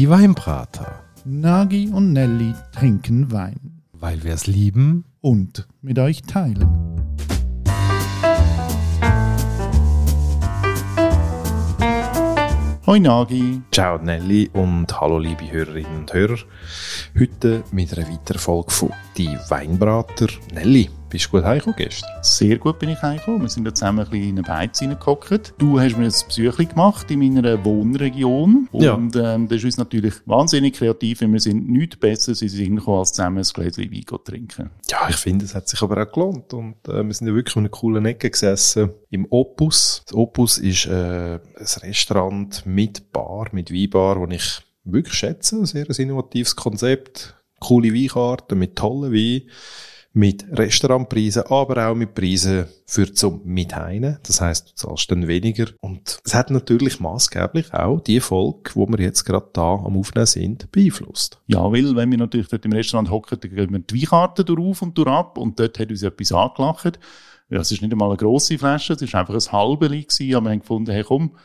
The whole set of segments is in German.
Die Weinbrater. Nagi und Nelly trinken Wein. Weil wir es lieben. Und mit euch teilen. Hoi Nagi. Ciao Nelly und hallo liebe Hörerinnen und Hörer. Heute mit einer weiteren Folge von Die Weinbrater. Nelly, bist du gut heimgekommen gestern? Sehr gut bin ich heimgekommen. Wir sind da zusammen ein bisschen in eine Beiz reingehockt. Du hast mir ein Besuch gemacht in meiner Wohnregion. Ja. Und ähm, das ist uns natürlich wahnsinnig kreativ, wir sind nichts besser in den Sinn gekommen, als zusammen ein Gläschen Wein zu trinken. Ja, ich finde, es hat sich aber auch gelohnt. Und äh, wir sind ja wirklich in einer coolen Ecke gesessen. Im Opus. Das Opus ist äh, ein Restaurant mit Bar, mit Weinbar, das ich wirklich schätze. Ein sehr innovatives Konzept. Coole Weinkarten mit tollen Weinen. Mit Restaurantpreisen, aber auch mit Preisen für zum Mitheinen. Das heisst, du zahlst dann weniger. Und es hat natürlich maßgeblich auch die Folge, wo wir jetzt gerade da am Aufnehmen sind, beeinflusst. Ja, weil, wenn wir natürlich dort im Restaurant hocken, dann gehen wir die Weinkarte durch und durch ab und dort hat uns etwas angelacht. Ja, es ist nicht einmal eine grosse Flasche, es ist einfach ein gewesen, aber wir haben gefunden, hey komm,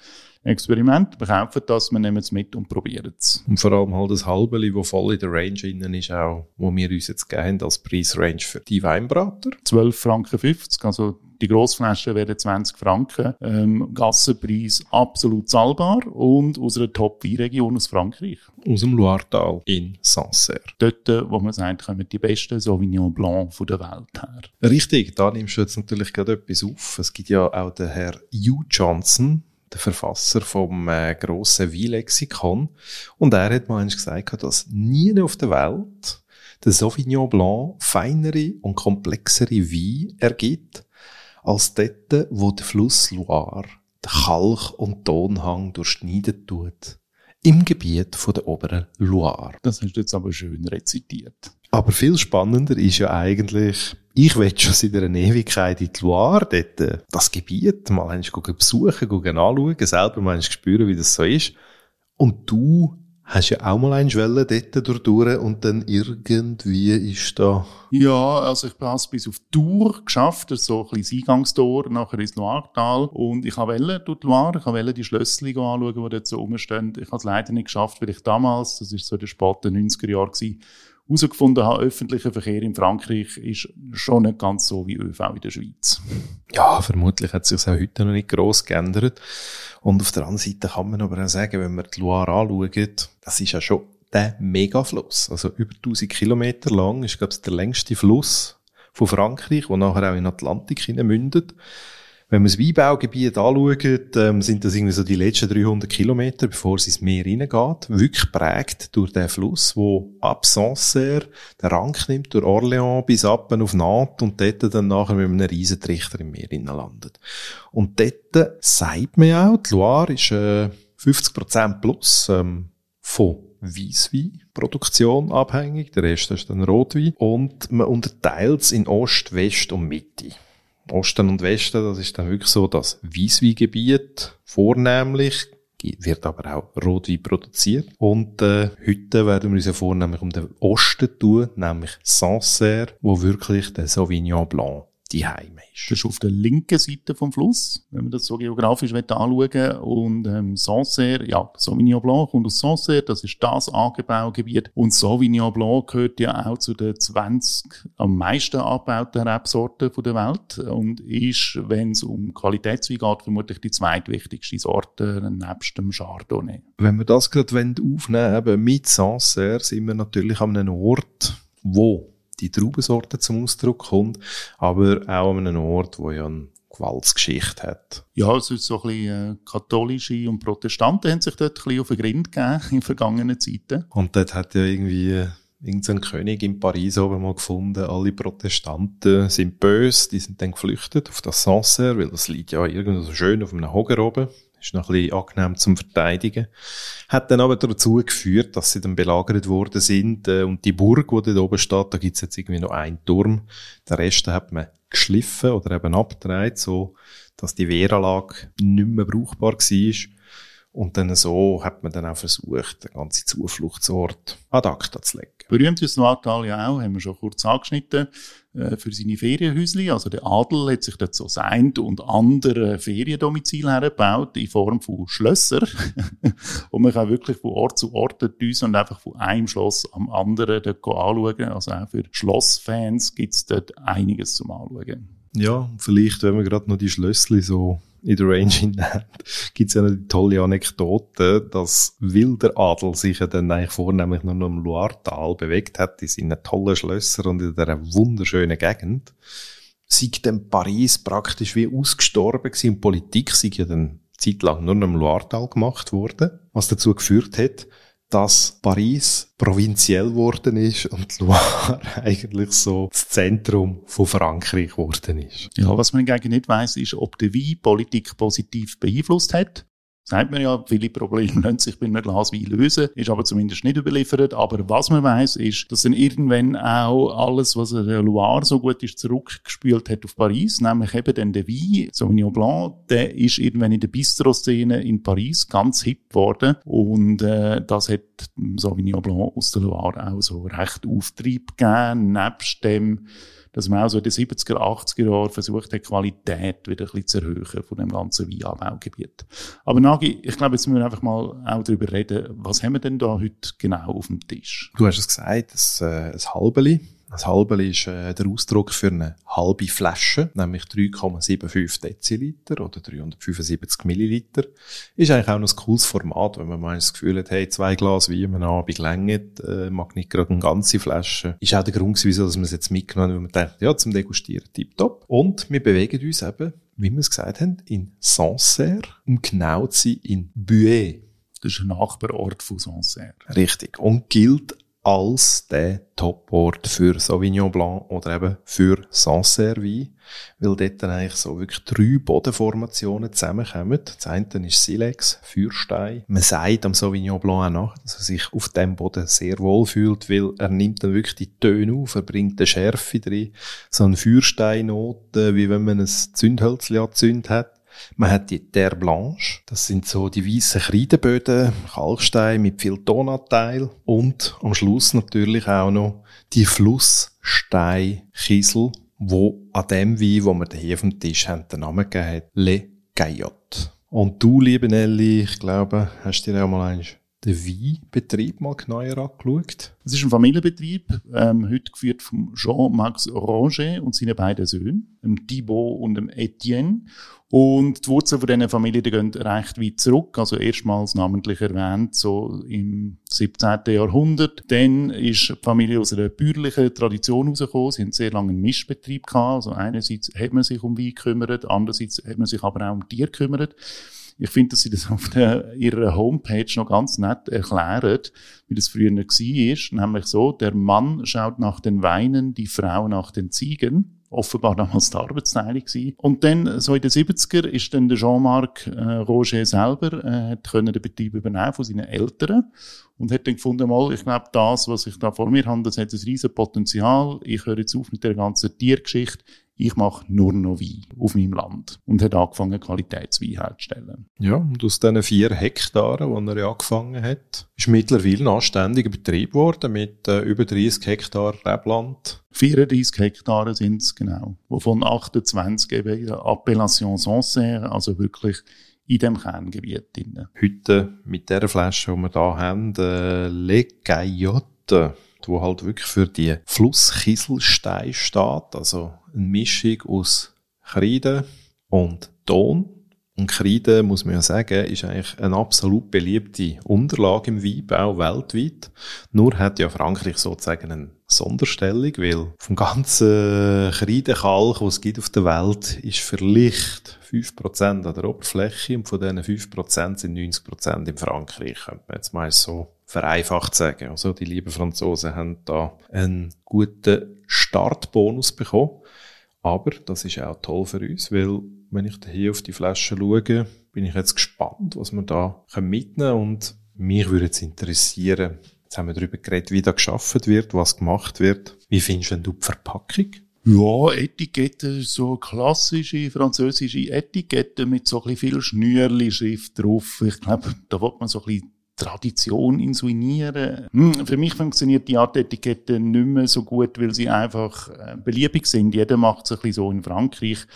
Experiment, wir kaufen das, wir nehmen es mit und probieren es. Und vor allem halt das Halbeli, wo voll in der Range innen ist, auch, wo wir uns jetzt geben als Preisrange für die Weinbrater. 12,50 Franken, 50, also die Grossflaschen werden 20 Franken. Ähm, Gassenpreis absolut zahlbar und aus einer Top-Weinregion aus Frankreich. Aus dem Loiretal in Sancerre. Dort, wo man sagt, kommen die besten Sauvignon Blanc von der Welt her. Richtig, da nimmst du jetzt natürlich gerade etwas auf. Es gibt ja auch den Herr Hugh Johnson, der Verfasser vom äh, grossen Weinlexikon. Und er hat mal gesagt, dass nie auf der Welt der Sauvignon Blanc feinere und komplexere Wein ergibt, als dort, wo der Fluss Loire den Kalk- und Tonhang durchschneiden tut. Im Gebiet von der oberen Loire. Das hast du jetzt aber schön rezitiert. Aber viel spannender ist ja eigentlich, ich will schon seit einer Ewigkeit in die Loire, dort, äh, das Gebiet, mal einmal besuchen, anschauen, selber mal spüren, wie das so ist. Und du hast ja auch mal einmal wollen, dort durch und dann irgendwie ist da... Ja, also ich habe es bis auf Tour geschafft, so ein das Eingangstor nachher ins Loiretal und ich wollte durch die Loire, ich wollte die Schlössli anschauen, die dort so rumstehen. Ich habe es leider nicht geschafft, weil ich damals, das ist so der späten 90er Jahre herausgefunden habe, öffentlicher Verkehr in Frankreich ist schon nicht ganz so wie ÖV in der Schweiz. Ja, vermutlich hat sich auch heute noch nicht gross geändert. Und auf der anderen Seite kann man aber auch sagen, wenn man die Loire anschaut, das ist ja schon der Megafluss. Also über 1000 Kilometer lang ist, glaube ich, der längste Fluss von Frankreich, der nachher auch in den Atlantik hineinmündet. Wenn man das Weinbaugebiet anschaut, ähm, sind das irgendwie so die letzten 300 Kilometer, bevor es ins Meer reingeht. Wirklich prägt durch den Fluss, wo ab Sancerre den Rang nimmt, durch Orléans bis ab auf Nantes und dort dann nachher mit einem riesen Trichter im Meer landet. Und dort sagt man auch, die Loire ist äh, 50% plus ähm, von Weissweinproduktion abhängig. Der Rest ist dann Rotwein. Und man unterteilt es in Ost, West und Mitte. Osten und Westen, das ist dann wirklich so das Weissweingebiet vornehmlich, wird aber auch Rotwein produziert. Und äh, heute werden wir uns ja vornehmlich um den Osten tun, nämlich Sancerre, wo wirklich der Sauvignon Blanc die Heime ist. Das ist auf der linken Seite vom Fluss, wenn man das so geografisch anschauen. Und ähm, Sancerre, ja, Sauvignon Blanc kommt aus Sancerre, das ist das Angebaugebiet. Und Sauvignon Blanc gehört ja auch zu den 20 am meisten angebauten Rebsorten der Welt und ist, wenn es um Qualitätswein geht, vermutlich die zweitwichtigste Sorte nebst dem Chardonnay. Wenn wir das gerade aufnehmen wollen, mit Sancerre, sind wir natürlich an einem Ort, wo die Traubensorte zum Ausdruck kommt, aber auch an einem Ort, wo ja eine Gewaltsgeschichte hat. Ja, es ist so ein bisschen, äh, katholische und Protestanten haben sich dort ein bisschen auf den Grind gegeben in vergangenen Zeiten. Und dort hat ja irgendwie äh, irgendein König in Paris oben mal gefunden, alle Protestanten sind böse, die sind dann geflüchtet auf das Sancerre, weil das liegt ja irgendwo so schön auf einem Hoger oben ist noch ein bisschen angenehm zum Verteidigen. Hat dann aber dazu geführt, dass sie dann belagert worden sind äh, und die Burg, die dort oben steht, da gibt's jetzt irgendwie noch einen Turm. Den Rest hat man geschliffen oder eben abgedreht, so dass die Wehranlage nicht mehr brauchbar war. Und dann so hat man dann auch versucht, den ganzen Zufluchtsort ad acta zu legen. Berühmt ist Nordtal ja auch, haben wir schon kurz angeschnitten. Äh, für seine Ferienhäusli. Also der Adel hat sich dort so sein und andere Feriendomizil hergebaut in Form von Schlösser. und man kann wirklich von Ort zu Ort dort und einfach von einem Schloss am anderen dort anschauen. Also auch für Schlossfans gibt es dort einiges zum Anschauen. Ja, vielleicht, wenn wir gerade noch die Schlössli so in der Range hinein, gibt es ja eine tolle Anekdote, dass Wilderadel sich ja dann eigentlich vornehmlich nur noch im Loiretal bewegt hat, in seinen tollen Schlössern und in dieser wunderschönen Gegend. Sei dann Paris praktisch wie ausgestorben gewesen und Politik sei ja dann zeitlang nur noch im Loiretal gemacht worden, was dazu geführt hat, dass Paris provinziell geworden ist und Loire eigentlich so das Zentrum von Frankreich geworden ist. Ja, was man hingegen nicht weiß, ist, ob der Wein Politik positiv beeinflusst hat sagt man ja, viele Probleme lassen sich bei einem Glas Wein lösen, ist aber zumindest nicht überliefert. Aber was man weiß, ist, dass dann irgendwann auch alles, was der Loire so gut ist, zurückgespült hat auf Paris, nämlich eben dann der Wein, Sauvignon Blanc, der ist irgendwann in der Bistro-Szene in Paris ganz hip geworden und äh, das hat Sauvignon Blanc aus der Loire auch so recht Auftrieb gegeben, nebst dem dass man auch so in den 70er, 80er Jahren versucht hat, Qualität wieder ein bisschen zu erhöhen von dem ganzen Weinanbaugebiet. Aber Nagi, ich glaube, jetzt müssen wir einfach mal auch darüber reden, was haben wir denn da heute genau auf dem Tisch? Du hast es gesagt, ein, äh, ein Halbeli ein halbe ist äh, der Ausdruck für eine halbe Flasche, nämlich 3,75 Deziliter oder 375 Milliliter. Ist eigentlich auch noch ein cooles Format, wenn man mal das Gefühl hat, hey, zwei Glas Wein am Abend längert, äh, mag nicht gerade eine ganze Flasche. Ist auch der Grund wieso dass wir es jetzt mitgenommen haben, weil man denkt, ja, zum Degustieren tipptopp. Und wir bewegen uns eben, wie wir es gesagt haben, in Sancerre, um genau zu sein, in Buet. Das ist ein Nachbarort von Sancerre. Richtig. Und gilt als der Toport für Sauvignon Blanc oder eben für Sancerre Wein, weil dort dann eigentlich so wirklich drei Bodenformationen zusammenkommen. Das eine ist Silex, Feuerstein. Man sagt am Sauvignon Blanc auch nach, dass er sich auf dem Boden sehr wohl fühlt, weil er nimmt dann wirklich die Töne auf, er bringt eine Schärfe drin, so eine Feuersteinnote, wie wenn man ein Zündhölzchen angezündet hat. Man hat die Terre Blanche, das sind so die weißen Kreideböden, Kalkstein mit viel Tonanteil und am Schluss natürlich auch noch die Flusssteinkiesel, wo an dem Wein, wo wir hier auf dem Tisch haben, den Namen gegeben hat, Le Gaillot. Und du, liebe Nelly, ich glaube, hast dir auch mal eins den Weinbetrieb mal genauer angeschaut? Es ist ein Familienbetrieb, ähm, heute geführt von Jean-Max Roger und seinen beiden Söhnen, dem Thibaut und dem Etienne. Und die Wurzeln von diesen Familie die gehen recht weit zurück. Also erstmals namentlich erwähnt, so im 17. Jahrhundert. Dann ist die Familie aus einer bäuerlichen Tradition herausgekommen. Sie haben sehr lange einen Mischbetrieb gehabt. Also einerseits hat man sich um Wein gekümmert, andererseits hat man sich aber auch um Tiere gekümmert. Ich finde, dass sie das auf der, ihrer Homepage noch ganz nett erklären, wie das früher war. Nämlich so, der Mann schaut nach den Weinen, die Frau nach den Ziegen offenbar damals die Arbeitsteilung gewesen. Und dann, so in den 70er, ist dann der Jean-Marc äh, Roger selber, äh, hat den Betrieb übernehmen von seinen Eltern und hat dann gefunden, mal, ich glaube, das, was ich da vor mir habe, das hat ein riesen Potenzial. Ich höre jetzt auf mit der ganzen Tiergeschichte ich mache nur noch Wein auf meinem Land und hat angefangen, Qualitätswein herzustellen. Ja, und aus diesen vier Hektaren, wo er angefangen hat, ist mittlerweile ein anständiger Betrieb geworden mit äh, über 30 Hektar Rebland. 34 Hektare sind es genau, wovon 28 eben Appellation Sancerre, also wirklich in dem Kerngebiet drin. Heute mit der Flasche, die wir hier haben, äh, Le Gaillotte wo halt wirklich für die Flusskieselstein steht, also eine Mischung aus Kreide und Ton. Und Kreide, muss man ja sagen, ist eigentlich eine absolut beliebte Unterlage im Weinbau weltweit. Nur hat ja Frankreich sozusagen eine Sonderstellung, weil vom ganzen Kreidekalk, was es gibt auf der Welt, ist vielleicht 5% an der Oberfläche und von diesen 5% sind 90% in Frankreich, könnte man jetzt mal so vereinfacht sagen. Also die lieben Franzosen haben da einen guten Startbonus bekommen. Aber das ist auch toll für uns, weil wenn ich hier auf die Flasche schaue, bin ich jetzt gespannt, was wir da mitnehmen können. Und mich würde jetzt interessieren, jetzt haben wir darüber geredet, wie da geschaffen wird, was gemacht wird. Wie findest du die Verpackung? Ja, Etikette, so klassische französische Etikette mit so ein viel Schnürli-Schrift drauf. Ich glaube, da wird man so ein bisschen Tradition insuinieren. Hm, für mich funktioniert die Art Etikette nicht mehr so gut, weil sie einfach äh, beliebig sind. Jeder macht es ein bisschen so in Frankreich.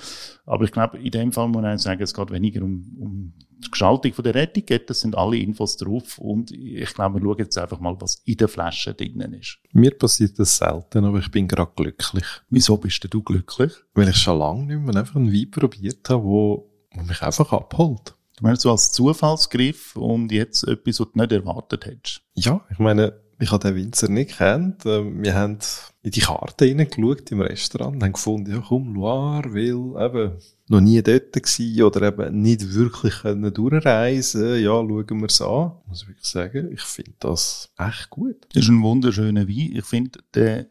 Aber ich glaube, in dem Fall muss man sagen, es geht weniger um, um die Gestaltung von der Etikette. Es sind alle Infos drauf. Und ich glaube, wir schauen jetzt einfach mal, was in der Flasche drinnen ist. Mir passiert das selten, aber ich bin gerade glücklich. Wieso bist du glücklich? Weil ich schon lange nicht mehr einfach einen Wein probiert habe, wo, wo mich einfach abholt. Du meinst so als Zufallsgriff und jetzt etwas, was du nicht erwartet hättest? Ja, ich meine, ich habe den Winzer nicht kennt. Ähm, wir haben in die Karte hineingeschaut im Restaurant und haben gefunden, ja komm, Loire, weil eben noch nie dort gewesen oder eben nicht wirklich können durchreisen Ja, schauen wir es an. Muss ich wirklich sagen, ich finde das echt gut. Das ist ein wunderschöner Wein. Ich finde, der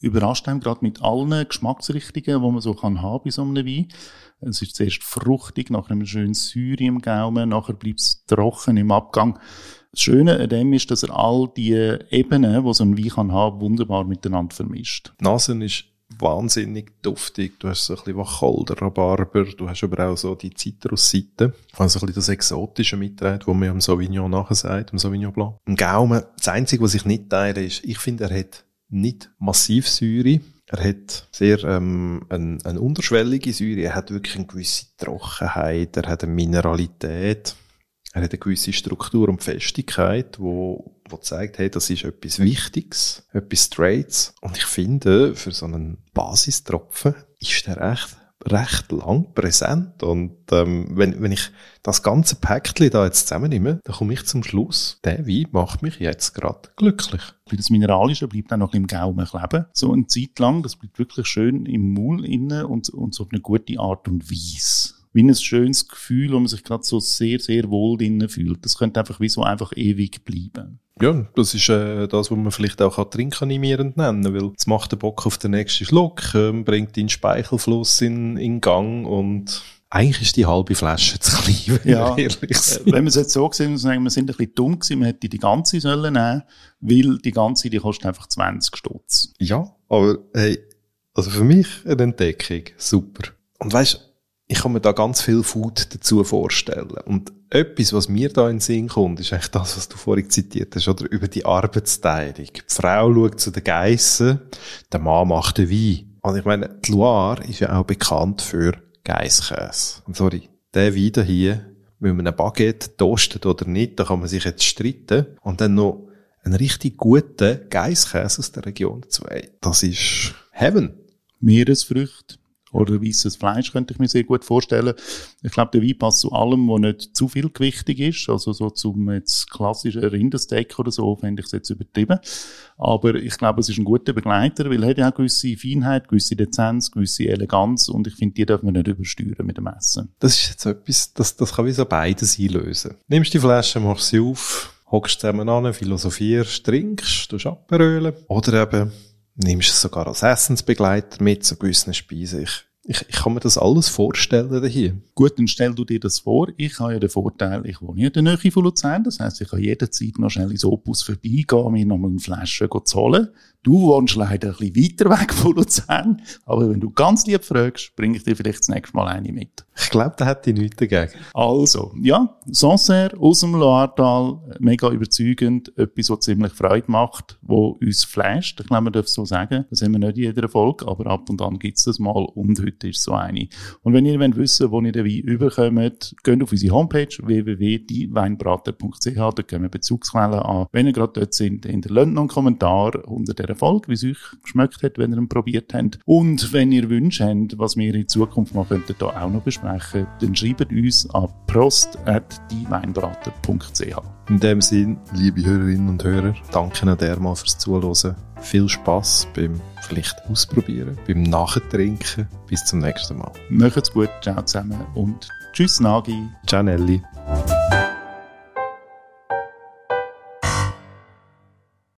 überrascht einem gerade mit allen Geschmacksrichtungen, die man so kann haben bei so einem Wein. Es ist zuerst fruchtig, nachher einem schönen Säure im Gaumen, nachher bleibt es trocken im Abgang. Das Schöne an dem ist, dass er all die Ebenen, die so ein Wein kann haben, wunderbar miteinander vermischt. Die Nase ist wahnsinnig duftig. Du hast so ein bisschen Wacholder, Rhabarber, du hast aber auch so die Zitrusseite. Also ein bisschen das Exotische mitgetragen, was man am Sauvignon nachher am Sauvignon Blanc. Ein Gaumen, das Einzige, was ich nicht teile, ist, ich finde, er hat nicht massiv Säure. Er hat sehr ähm, eine, eine unterschwellige Säure. Er hat wirklich eine gewisse Trockenheit. Er hat eine Mineralität. Er hat eine gewisse Struktur und Festigkeit, wo, wo zeigt, hey, das ist etwas Wichtiges, etwas Straights. Und ich finde, für so einen Basistropfen ist der echt recht lang präsent. Und ähm, wenn, wenn ich das ganze Päckchen da jetzt zusammennehme, dann komme ich zum Schluss, der Wein macht mich jetzt gerade glücklich. Das Mineralische bleibt auch noch im Gaumen kleben. So eine Zeit lang, das bleibt wirklich schön im Maul inne und, und so auf eine gute Art und Weise wie ein schönes Gefühl, wo man sich gerade so sehr, sehr wohl drinnen fühlt. Das könnte einfach wie so einfach ewig bleiben. Ja, das ist äh, das, was man vielleicht auch trinkanimierend nennen weil es macht den Bock auf den nächsten Schluck, äh, bringt den Speichelfluss in, in Gang und eigentlich ist die halbe Flasche zu klein, wenn ja, ehrlich äh, Wenn wir es jetzt so sehen, sagen wir sind ein bisschen dumm gewesen, man hätte die ganze sollen nehmen, weil die ganze, die kostet einfach 20 Stutz. Ja, aber hey, also für mich eine Entdeckung, super. Und weißt ich kann mir da ganz viel Food dazu vorstellen. Und etwas, was mir da in den Sinn kommt, ist eigentlich das, was du vorhin zitiert hast, oder über die Arbeitsteilung. Die Frau schaut zu den Geissen, der Mann macht den Wein. Und ich meine, die Loire ist ja auch bekannt für Geisskäse. Und sorry, der Wein hier, wenn man ein Baguette toastet oder nicht, da kann man sich jetzt streiten. Und dann noch einen richtig guten Geisskäse aus der Region dazu. Das ist Heaven. Meeresfrüchte oder weißes Fleisch könnte ich mir sehr gut vorstellen. Ich glaube, der Wein passt zu allem, was nicht zu viel gewichtig ist. Also so zum jetzt klassischen Rindersteak oder so fände ich es jetzt übertrieben. Aber ich glaube, es ist ein guter Begleiter, weil er hat ja auch gewisse Feinheit, gewisse Dezenz, gewisse Eleganz und ich finde, die darf man nicht übersteuern mit dem Essen. Das ist jetzt etwas, das, das kann wie so beides einlösen. Nimmst die Flasche, machst sie auf, hockst zusammen an, philosophierst, trinkst, du abrölen. Oder eben nimmst es sogar als Essensbegleiter mit zu gewissen Speisen. Ich, ich, ich kann mir das alles vorstellen hier. Gut, dann stell du dir das vor. Ich habe ja den Vorteil, ich wohne in der Nähe von Luzern. Das heisst, ich kann jederzeit noch schnell ins Opus vorbeigehen, mir noch mal eine Flasche zu holen. Du wohnst leider ein bisschen weiter weg von Luzern, aber wenn du ganz lieb fragst, bringe ich dir vielleicht das nächste Mal eine mit. Ich glaube, da hätte ich nichts dagegen. Also, ja, Sancerre aus dem Loiretal, mega überzeugend, etwas, was ziemlich Freude macht, wo uns flasht. Ich glaube, man darf so sagen. Das haben wir nicht in jeder Folge, aber ab und an gibt es das mal und heute ist so eine. Und wenn ihr wollt wissen, wo ihr den Wein überkommt, geht auf unsere Homepage www.dieweinbrater.ch, da können wir Bezugsquellen an. Wenn ihr gerade dort sind, hinterlasst noch einen Kommentar unter der Erfolg, wie es euch geschmeckt hat, wenn ihr ihn probiert habt. Und wenn ihr Wünsche habt, was wir in Zukunft noch könnten, da auch noch besprechen, dann schreibt uns an prost.dieweinbrater.ch. In dem Sinn, liebe Hörerinnen und Hörer, danke noch dermal fürs Zuhören. Viel Spaß beim vielleicht ausprobieren, beim Nachtrinken. Bis zum nächsten Mal. Macht's gut, ciao zusammen und tschüss Nagi. Ciao Nelly.